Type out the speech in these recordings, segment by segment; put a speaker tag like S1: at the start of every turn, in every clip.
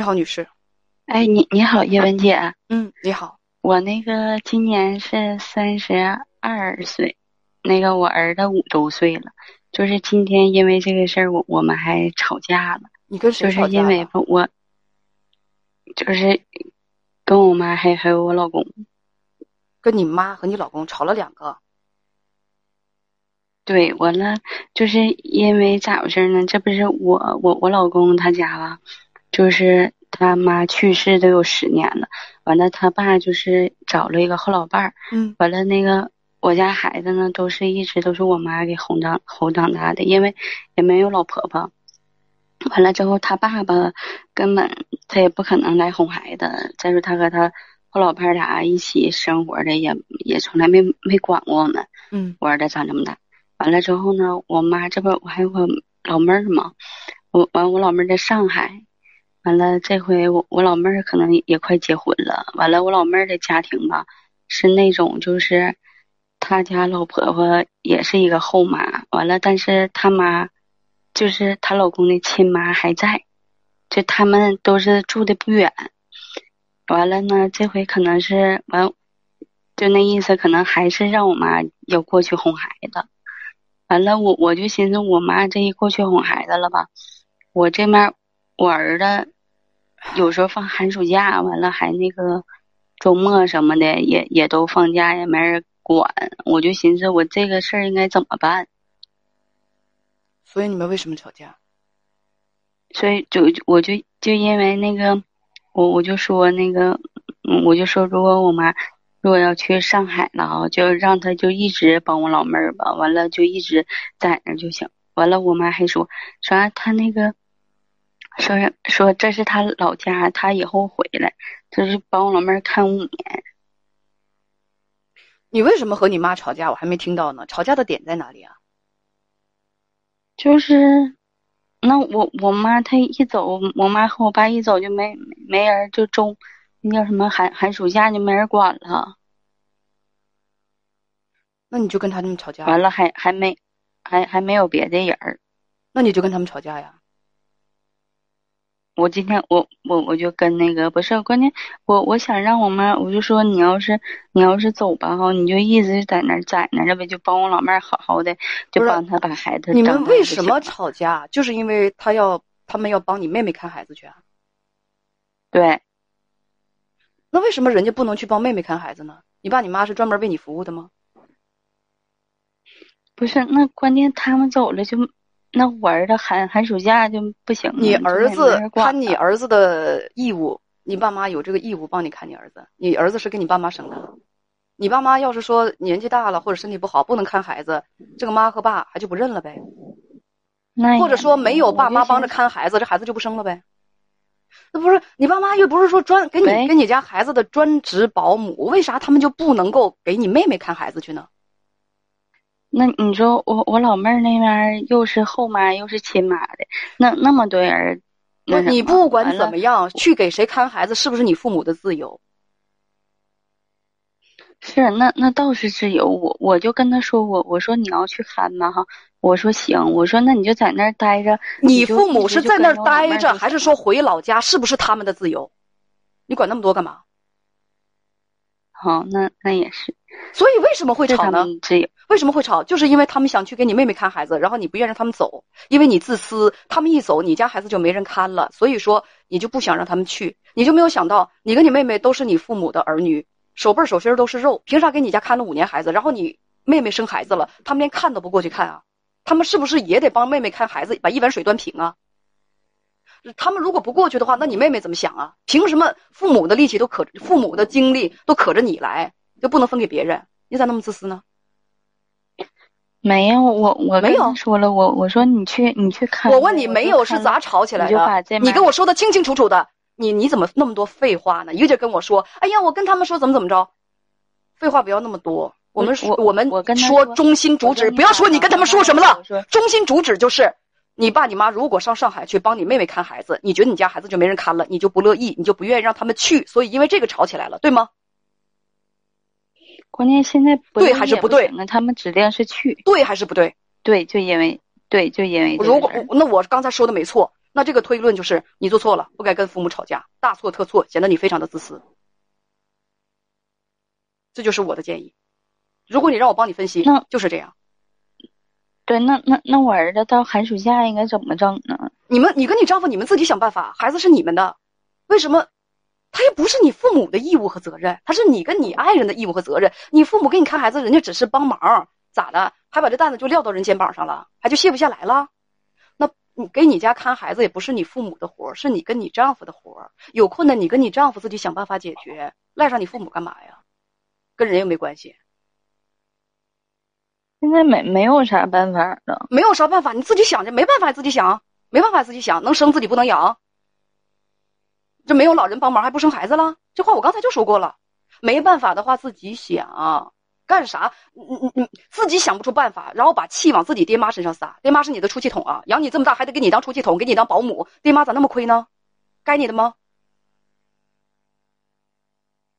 S1: 你好，女士。
S2: 哎，你你好，叶文姐。
S1: 嗯，你好。
S2: 我那个今年是三十二岁，那个我儿子五周岁了。就是今天因为这个事儿，我我们还吵架了。
S1: 你跟谁
S2: 吵架？就是因为我，就是跟我妈还还有我老公，
S1: 跟你妈和你老公吵了两个。
S2: 对，完了，就是因为咋回事呢？这不是我我我老公他家吧，就是他妈去世都有十年了，完了他爸就是找了一个后老伴儿，
S1: 嗯，
S2: 完了那个我家孩子呢，都是一直都是我妈给哄长哄长大的，因为也没有老婆婆，完了之后他爸爸根本他也不可能来哄孩子，再说他和他后老伴儿俩一起生活的，也也从来没没管过我们，
S1: 嗯，
S2: 我儿子长这么大。完了之后呢，我妈这不我还有个老妹儿嘛，我完我老妹儿在上海，完了这回我我老妹儿可能也快结婚了，完了我老妹儿的家庭吧是那种就是她家老婆婆也是一个后妈，完了但是她妈就是她老公的亲妈还在，就他们都是住的不远，完了呢这回可能是完，就那意思可能还是让我妈要过去哄孩子。完了，我我就寻思，我妈这一过去哄孩子了吧，我这面我儿子有时候放寒暑假，完了还那个周末什么的也也都放假，也没人管，我就寻思我这个事儿应该怎么办？
S1: 所以你们为什么吵架？
S2: 所以就我就就因为那个，我我就说那个，我就说如果我妈。如果要去上海了啊，就让她就一直帮我老妹儿吧，完了就一直在那就行。完了，我妈还说说她那个，说说这是他老家，他以后回来，就是帮我老妹儿看五年。
S1: 你为什么和你妈吵架？我还没听到呢。吵架的点在哪里啊？
S2: 就是，那我我妈她一走，我妈和我爸一走就没没人就中。那叫什么寒寒暑假就没人管了，
S1: 那你就跟他们吵架。
S2: 完了还还没，还还没有别的人儿，
S1: 那你就跟他们吵架呀。
S2: 我今天我我我就跟那个不是关键，我我想让我妈，我就说你要是你要是走吧哈，你就一直在那在那着呗，就帮我老妹儿好好的，就帮她把孩子。
S1: 你们为什么吵架？就是因为他要他们要帮你妹妹看孩子去啊。
S2: 对。
S1: 那为什么人家不能去帮妹妹看孩子呢？你爸你妈是专门为你服务的吗？
S2: 不是，那关键他们走了就，那我儿子寒寒暑假就不行。
S1: 你儿子看你儿子的义务，你爸妈有这个义务帮你看你儿子。你儿子是给你爸妈生的，你爸妈要是说年纪大了或者身体不好不能看孩子，这个妈和爸还就不认了呗。或者说没有爸妈帮着看孩子，这孩子就不生了呗。那不是你爸妈又不是说专给你给你家孩子的专职保姆，为啥他们就不能够给你妹妹看孩子去呢？
S2: 那你说我我老妹儿那边又是后妈又是亲妈的，那那么多人，
S1: 那你不管怎么样去给谁看孩子，是不是你父母的自由？
S2: 是，那那倒是自由。我我就跟他说，我我说你要去看吗？哈。我说行，我说那你就在那儿待着。
S1: 你父母是在那儿待着，还是说回老家？是不是他们的自由？你管那么多干嘛？
S2: 好，那那也是。
S1: 所以为什么会吵呢？
S2: 自由
S1: 为什么会吵？就是因为他们想去给你妹妹看孩子，然后你不愿让他们走，因为你自私。他们一走，你家孩子就没人看了，所以说你就不想让他们去。你就没有想到，你跟你妹妹都是你父母的儿女，手背手心都是肉，凭啥给你家看了五年孩子？然后你妹妹生孩子了，他们连看都不过去看啊？他们是不是也得帮妹妹看孩子，把一碗水端平啊？他们如果不过去的话，那你妹妹怎么想啊？凭什么父母的力气都可，父母的精力都可着你来，就不能分给别人？你咋那么自私呢？
S2: 没有，我我
S1: 没有
S2: 说了，我我说你去你去看。
S1: 我问你没有是咋吵起来的？你跟我说的清清楚楚的，你你怎么那么多废话呢？一个劲跟我说，哎呀，我跟他们说怎么怎么着，废话不要那么多。我们说，我们说中心主旨，不要说你跟他们说什么了。中心主旨就是，你爸你妈如果上上海去帮你妹妹看孩子，你觉得你家孩子就没人看了，你就不乐意，你就不愿意让他们去，所以因为这个吵起来了，对吗？
S2: 关键现在
S1: 对还是不对？
S2: 那他们指定是去，
S1: 对还是不对？
S2: 对，就因为对，就因为
S1: 如果那我刚才说的没错，那这个推论就是你做错了，不该跟父母吵架，大错特错，显得你非常的自私。这就是我的建议。如果你让我帮你分析，
S2: 那
S1: 就是这样。
S2: 对，那那那我儿子到寒暑假应该怎么整呢？
S1: 你们，你跟你丈夫，你们自己想办法。孩子是你们的，为什么？他又不是你父母的义务和责任，他是你跟你爱人的义务和责任。你父母给你看孩子，人家只是帮忙，咋的？还把这担子就撂到人肩膀上了，还就卸不下来了？那你给你家看孩子也不是你父母的活是你跟你丈夫的活有困难你跟你丈夫自己想办法解决，赖上你父母干嘛呀？跟人又没关系。
S2: 现在没没有啥办法了，
S1: 没有啥办法，你自己想去，没办法自己想，没办法自己想，能生自己不能养。这没有老人帮忙还不生孩子了？这话我刚才就说过了。没办法的话自己想，干啥？你你你自己想不出办法，然后把气往自己爹妈身上撒。爹妈是你的出气筒啊，养你这么大还得给你当出气筒，给你当保姆。爹妈咋那么亏呢？该你的吗？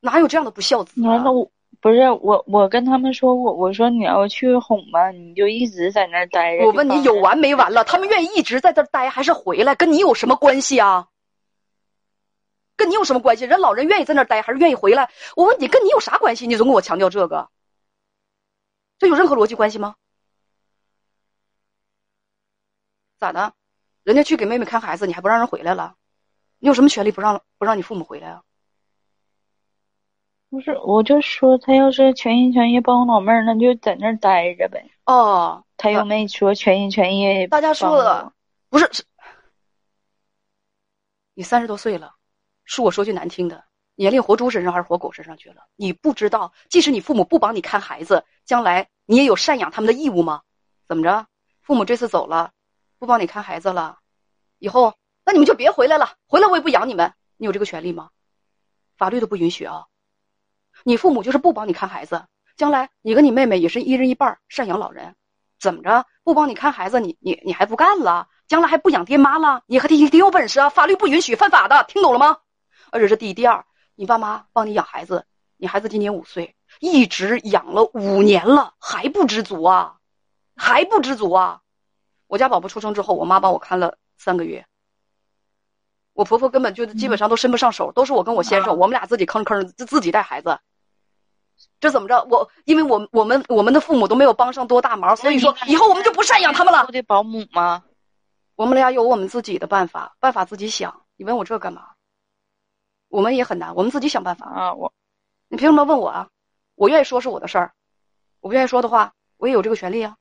S1: 哪有这样的不孝子？
S2: 那我。不是我，我跟他们说过，我说你要去哄吧，你就一直在那儿待着。
S1: 我问你有完没完了？他们愿意一直在这待，还是回来？跟你有什么关系啊？跟你有什么关系？人老人愿意在那儿待，还是愿意回来？我问你，跟你有啥关系？你总跟我强调这个，这有任何逻辑关系吗？咋的？人家去给妹妹看孩子，你还不让人回来了？你有什么权利不让不让你父母回来啊？
S2: 不是，我就说他要是全心全意帮我老妹儿，那就在那儿待着呗。
S1: 哦，
S2: 他又没说全心全意。
S1: 大家说了不是是，你三十多岁了，恕我说句难听的，年龄活猪身上还是活狗身上去了？你不知道，即使你父母不帮你看孩子，将来你也有赡养他们的义务吗？怎么着？父母这次走了，不帮你看孩子了，以后那你们就别回来了，回来我也不养你们。你有这个权利吗？法律都不允许啊。你父母就是不帮你看孩子，将来你跟你妹妹也是一人一半赡养老人，怎么着不帮你看孩子，你你你还不干了？将来还不养爹妈了？你还挺挺有本事啊！法律不允许，犯法的，听懂了吗？而且是第一、第二，你爸妈帮你养孩子，你孩子今年五岁，一直养了五年了，还不知足啊？还不知足啊？我家宝宝出生之后，我妈帮我看了三个月，我婆婆根本就基本上都伸不上手，都是我跟我先生，我们俩自己吭吭自自己带孩子。这怎么着？我因为我我们我们的父母都没有帮上多大忙，所以说以后我们就不赡养他们了。
S2: 的保姆吗？
S1: 我们俩有我们自己的办法，办法自己想。你问我这干嘛？我们也很难，我们自己想办法
S2: 啊。我，
S1: 你凭什么问我啊？我愿意说是我的事儿，我不愿意说的话，我也有这个权利啊。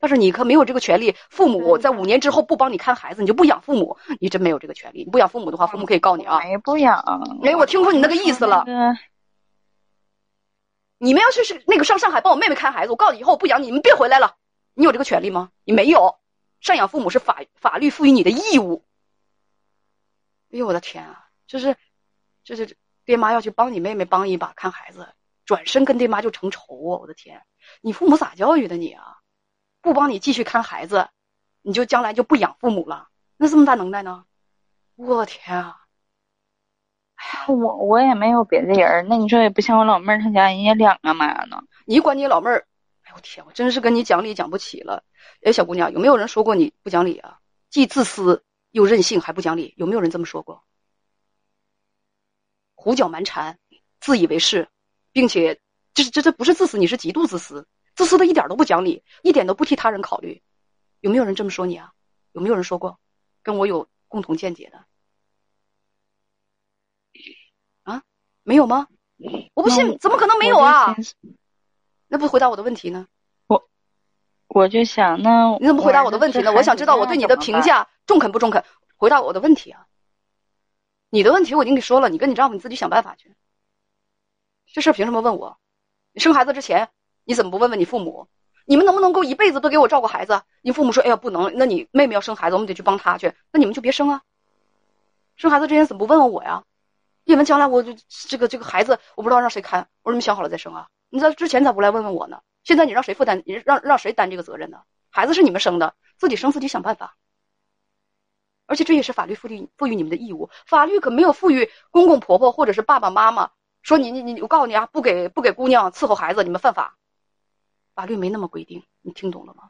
S1: 但是你可没有这个权利。父母在五年之后不帮你看孩子，你就不养父母，你真没有这个权利。你不养父母的话，父母可以告你啊。
S2: 没不养。
S1: 哎，我听出你那个意思了。你们要是是那个上上海帮我妹妹看孩子，我告诉你以后我不养你，你们别回来了。你有这个权利吗？你没有。赡养父母是法法律赋予你的义务。哎呦我的天啊！就是，就是爹妈要去帮你妹妹帮一把看孩子，转身跟爹妈就成仇啊！我的天，你父母咋教育的你啊？不帮你继续看孩子，你就将来就不养父母了？那这么大能耐呢？我天啊！
S2: 我我也没有别的人，那你说也不像我老妹儿她家人家两个妈呢？
S1: 你管你老妹儿？哎呦天，我真是跟你讲理讲不起了。哎，小姑娘，有没有人说过你不讲理啊？既自私又任性还不讲理，有没有人这么说过？胡搅蛮缠，自以为是，并且这这这不是自私，你是极度自私，自私的一点都不讲理，一点都不替他人考虑。有没有人这么说你啊？有没有人说过？跟我有共同见解的？没有吗？我不信，怎么可能没有啊？那不回答我的问题呢？
S2: 我我就想，那
S1: 你怎么不回答我的问题呢？我想知道我对你的评价中肯不中肯？回答我的问题啊！你的问题我已经给说了，你跟你丈夫你自己想办法去。这事凭什么问我？你生孩子之前你怎么不问问你父母？你们能不能够一辈子都给我照顾孩子？你父母说：“哎呀，不能。”那你妹妹要生孩子，我们得去帮她去。那你们就别生啊！生孩子之前怎么不问问我呀？你们将来我就这个这个孩子，我不知道让谁看，我说你们想好了再生啊！你在之前咋不来问问我呢？现在你让谁负担？你让让谁担这个责任呢？孩子是你们生的，自己生自己想办法。而且这也是法律赋予赋予你们的义务，法律可没有赋予公公婆婆或者是爸爸妈妈说你你你，我告诉你啊，不给不给姑娘伺候孩子，你们犯法。法律没那么规定，你听懂了吗？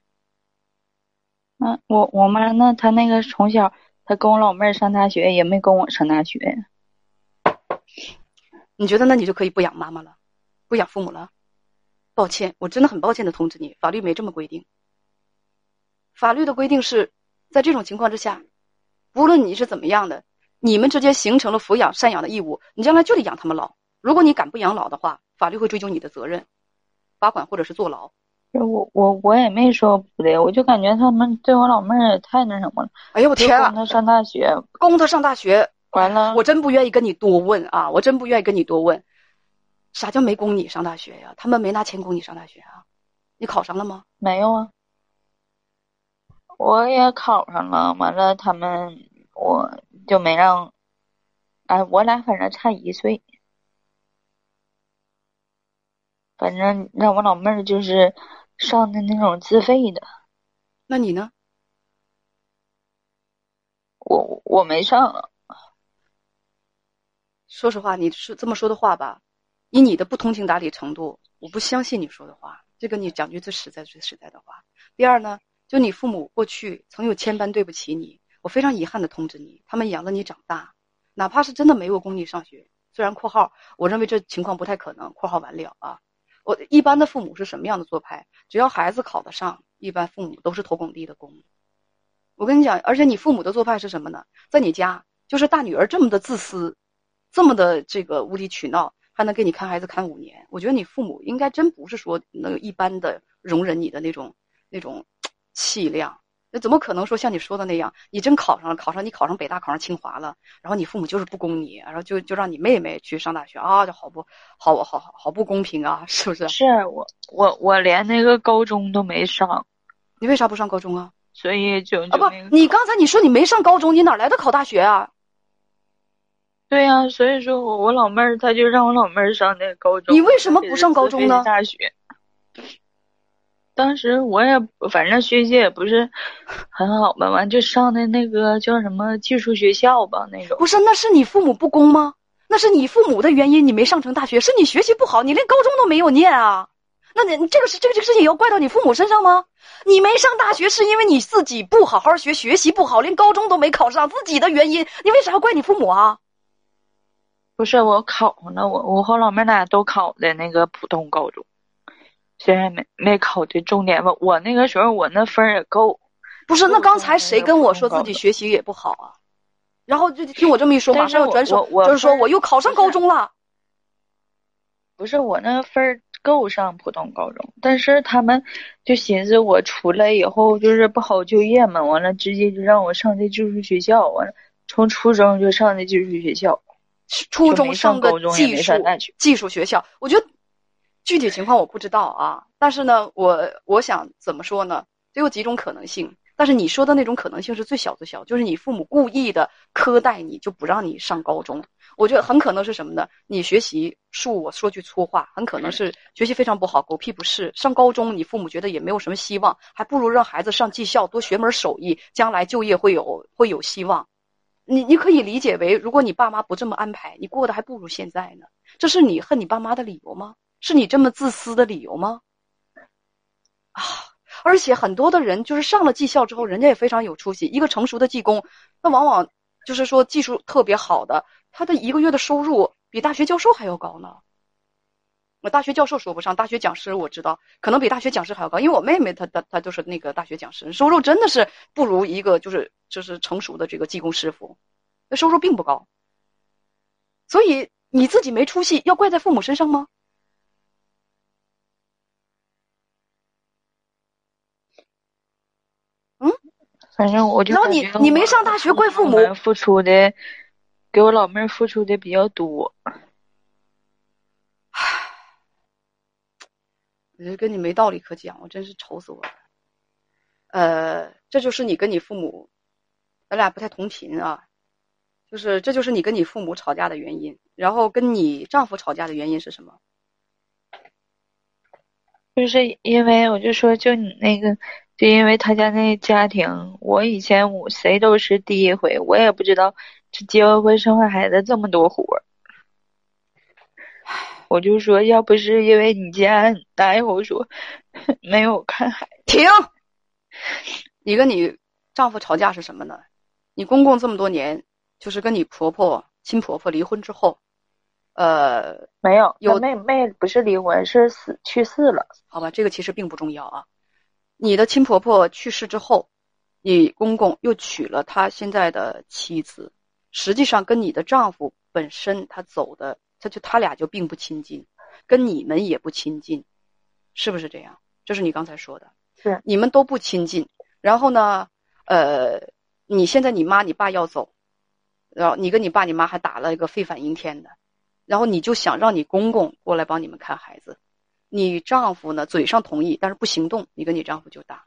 S2: 嗯，我我妈那她那个从小。
S3: 她跟我老妹儿上大学，也没跟我上大学。
S1: 你觉得那你就可以不养妈妈了，不养父母了？抱歉，我真的很抱歉的通知你，法律没这么规定。法律的规定是，在这种情况之下，无论你是怎么样的，你们之间形成了抚养赡养的义务，你将来就得养他们老。如果你敢不养老的话，法律会追究你的责任，罚款或者是坐牢。
S3: 我我我也没说不对，我就感觉他们对我老妹儿也太那什么了。
S1: 哎呦我天啊！
S3: 供他上大学，
S1: 供他上大学，
S3: 完了，
S1: 我真不愿意跟你多问啊！我真不愿意跟你多问，啥叫没供你上大学呀？他们没拿钱供你上大学啊？你考上了吗？
S3: 没有啊。我也考上了，完了他们我就没让，哎，我俩反正差一岁。反正让我老妹儿就是上的那种自费的，
S1: 那你呢？
S3: 我我没上。
S1: 说实话，你是这么说的话吧？以你的不通情达理程度，我不相信你说的话。这跟你讲句最实在、最实在的话。第二呢，就你父母过去曾有千般对不起你，我非常遗憾的通知你，他们养了你长大，哪怕是真的没有供你上学，虽然（括号）我认为这情况不太可能（括号完了啊）。我一般的父母是什么样的做派？只要孩子考得上，一般父母都是投拱地的工。我跟你讲，而且你父母的做派是什么呢？在你家，就是大女儿这么的自私，这么的这个无理取闹，还能给你看孩子看五年。我觉得你父母应该真不是说能一般的容忍你的那种那种 气量。那怎么可能说像你说的那样？你真考上了，考上你考上北大，考上清华了，然后你父母就是不供你，然后就就让你妹妹去上大学啊，就好不好好好好不公平啊，是不是？
S3: 是我我我连那个高中都没上，
S1: 你为啥不上高中啊？
S3: 所以就
S1: 啊不，你刚才你说你没上高中，你哪来的考大学啊？
S3: 对呀，所以说我我老妹儿她就让我老妹儿上那高中，
S1: 你为什么不上高中呢？
S3: 大学。当时我也反正学习也不是很好吧，完就上的那个叫什么技术学校吧那种。
S1: 不是，那是你父母不公吗？那是你父母的原因，你没上成大学，是你学习不好，你连高中都没有念啊？那你这个是这个这个事情也要怪到你父母身上吗？你没上大学是因为你自己不好好学，学习不好，连高中都没考上，自己的原因，你为啥要怪你父母啊？
S3: 不是我考上了，我我和老妹俩都考的那个普通高中。虽然没没考的重点吧，我那个时候我那分儿也够。
S1: 不是，那刚才谁跟我说自己学习也不好啊？然后就听我这么一说，马上要转手，就是说我又考上高中了。
S3: 不是我那分儿够上普通高中，但是他们就寻思我出来以后就是不好就业嘛，完了直接就让我上的技术学校，完了从初中就上的技术学校，
S1: 初中上
S3: 的
S1: 技术技术学校，我觉得。具体情况我不知道啊，但是呢，我我想怎么说呢？只有几种可能性，但是你说的那种可能性是最小最小，就是你父母故意的苛待你，就不让你上高中。我觉得很可能是什么呢？你学习恕我说句粗话，很可能是学习非常不好，狗屁不是。上高中，你父母觉得也没有什么希望，还不如让孩子上技校，多学门手艺，将来就业会有会有希望。你你可以理解为，如果你爸妈不这么安排，你过得还不如现在呢。这是你恨你爸妈的理由吗？是你这么自私的理由吗？啊！而且很多的人就是上了技校之后，人家也非常有出息。一个成熟的技工，那往往就是说技术特别好的，他的一个月的收入比大学教授还要高呢。我大学教授说不上，大学讲师我知道，可能比大学讲师还要高。因为我妹妹她她她就是那个大学讲师，收入真的是不如一个就是就是成熟的这个技工师傅，那收入并不高。所以你自己没出息，要怪在父母身上吗？
S3: 嗯反正我就
S1: 然后你你没上大学怪父母
S3: 付出的，给我老妹儿付出的比较多。
S1: 我觉得跟你没道理可讲，我真是愁死我了。呃，这就是你跟你父母，咱俩不太同频啊。就是这就是你跟你父母吵架的原因，然后跟你丈夫吵架的原因是什么？
S3: 就是因为我就说就你那个。就因为他家那家庭，我以前我谁都是第一回，我也不知道这结完婚生完孩子这么多活儿。我就说，要不是因为你家，哪有说没有看孩子？
S1: 停！你跟你丈夫吵架是什么呢？你公公这么多年，就是跟你婆婆、亲婆婆离婚之后，呃，
S3: 没有，
S1: 有
S3: 妹妹不是离婚，是死去世了。
S1: 好吧，这个其实并不重要啊。你的亲婆婆去世之后，你公公又娶了他现在的妻子，实际上跟你的丈夫本身他走的，他就他俩就并不亲近，跟你们也不亲近，是不是这样？这是你刚才说的，
S3: 是
S1: 你们都不亲近。然后呢，呃，你现在你妈你爸要走，然后你跟你爸你妈还打了一个沸反阴天的，然后你就想让你公公过来帮你们看孩子。你丈夫呢，嘴上同意，但是不行动，你跟你丈夫就打。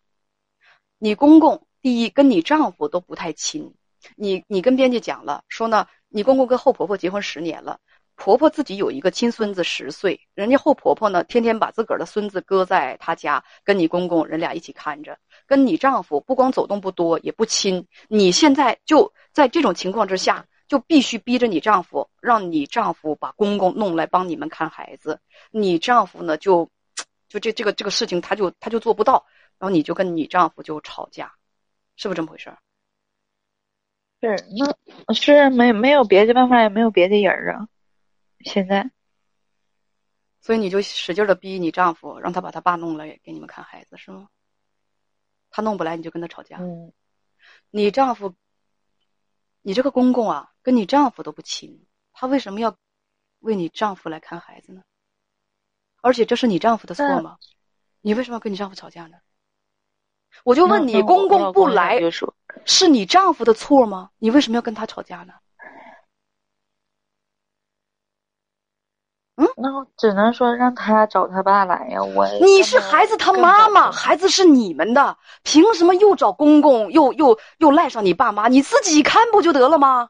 S1: 你公公第一跟你丈夫都不太亲，你你跟编辑讲了，说呢，你公公跟后婆婆结婚十年了，婆婆自己有一个亲孙子十岁，人家后婆婆呢，天天把自个儿的孙子搁在她家，跟你公公人俩一起看着，跟你丈夫不光走动不多，也不亲。你现在就在这种情况之下。就必须逼着你丈夫，让你丈夫把公公弄来帮你们看孩子。你丈夫呢，就就这这个这个事情，他就他就做不到。然后你就跟你丈夫就吵架，是不是这么回事？
S3: 是，那是没没有别的办法，也没有别的人儿啊。现在，
S1: 所以你就使劲的逼你丈夫，让他把他爸弄来给你们看孩子，是吗？他弄不来，你就跟他吵架。
S3: 嗯，
S1: 你丈夫，你这个公公啊。跟你丈夫都不亲，他为什么要为你丈夫来看孩子呢？而且这是你丈夫的错吗？你为什么要跟你丈夫吵架呢？我就问你，公公不来是你丈夫的错吗？你为什么要跟他吵架呢？
S3: 嗯，那只能说让他找他爸来呀。我
S1: 你是孩子他妈妈，孩子是你们的，凭什么又找公公，又又又赖上你爸妈？你自己看不就得了吗？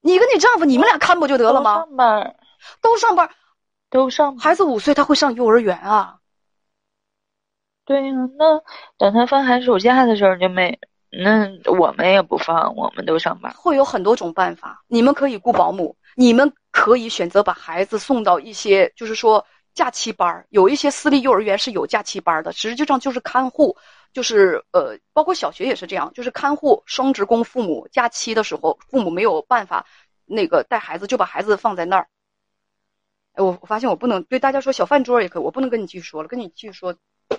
S1: 你跟你丈夫，你们俩看不就得了吗？
S3: 上班，
S1: 都上班，
S3: 都上。
S1: 孩子五岁，他会上幼儿园啊。
S3: 对呀，那等他放寒暑假的时候就没，那我们也不放，我们都上班。
S1: 会有很多种办法，你们可以雇保姆，你们可以选择把孩子送到一些，就是说假期班儿有一些私立幼儿园是有假期班的，实际上就是看护。就是呃，包括小学也是这样，就是看护双职工父母假期的时候，父母没有办法那个带孩子，就把孩子放在那儿。哎，我我发现我不能对大家说小饭桌也可以，我不能跟你继续说了，跟你继续说，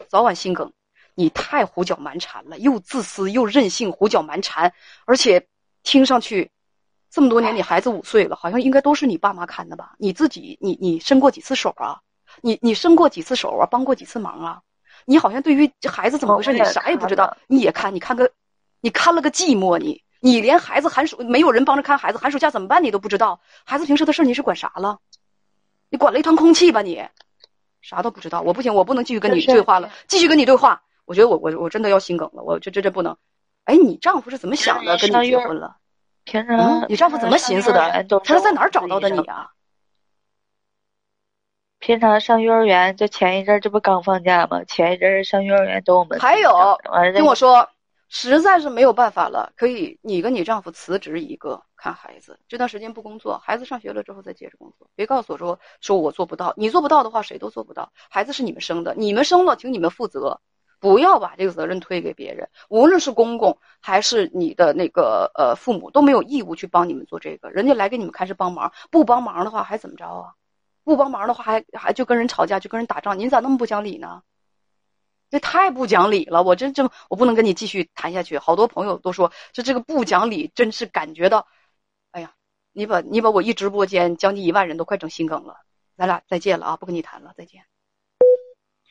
S1: 早晚心梗。你太胡搅蛮缠了，又自私又任性，胡搅蛮缠，而且听上去这么多年，你孩子五岁了，好像应该都是你爸妈看的吧？你自己，你你伸过几次手啊？你你伸过几次手啊？帮过几次忙啊？你好像对于这孩子怎么回事，你啥也不知道。你也看，你看个，你看了个寂寞。你你连孩子寒暑没有人帮着看孩子，寒暑假怎么办你都不知道。孩子平时的事你是管啥了？你管了一团空气吧你，啥都不知道。我不行，我不能继续跟你对话了。继续跟你对话，我觉得我我我真的要心梗了。我这这这不能。哎，你丈夫是怎么想的？跟你结婚了？
S3: 平常
S1: 你丈夫怎么寻思的？他是在哪儿找到的你啊？
S3: 平常上幼儿园，这前一阵这不刚放假吗？前一阵上幼儿园都我们
S1: 还有听我说，实在是没有办法了，可以你跟你丈夫辞职一个看孩子，这段时间不工作，孩子上学了之后再接着工作。别告诉我说说我做不到，你做不到的话，谁都做不到。孩子是你们生的，你们生了，请你们负责，不要把这个责任推给别人。无论是公公还是你的那个呃父母，都没有义务去帮你们做这个。人家来给你们开始帮忙，不帮忙的话还怎么着啊？不帮忙的话，还还就跟人吵架，就跟人打仗，您咋那么不讲理呢？这太不讲理了！我真真我不能跟你继续谈下去。好多朋友都说，这这个不讲理，真是感觉到，哎呀，你把你把我一直播间将近一万人都快整心梗了。咱俩再见了啊，不跟你谈了，再见。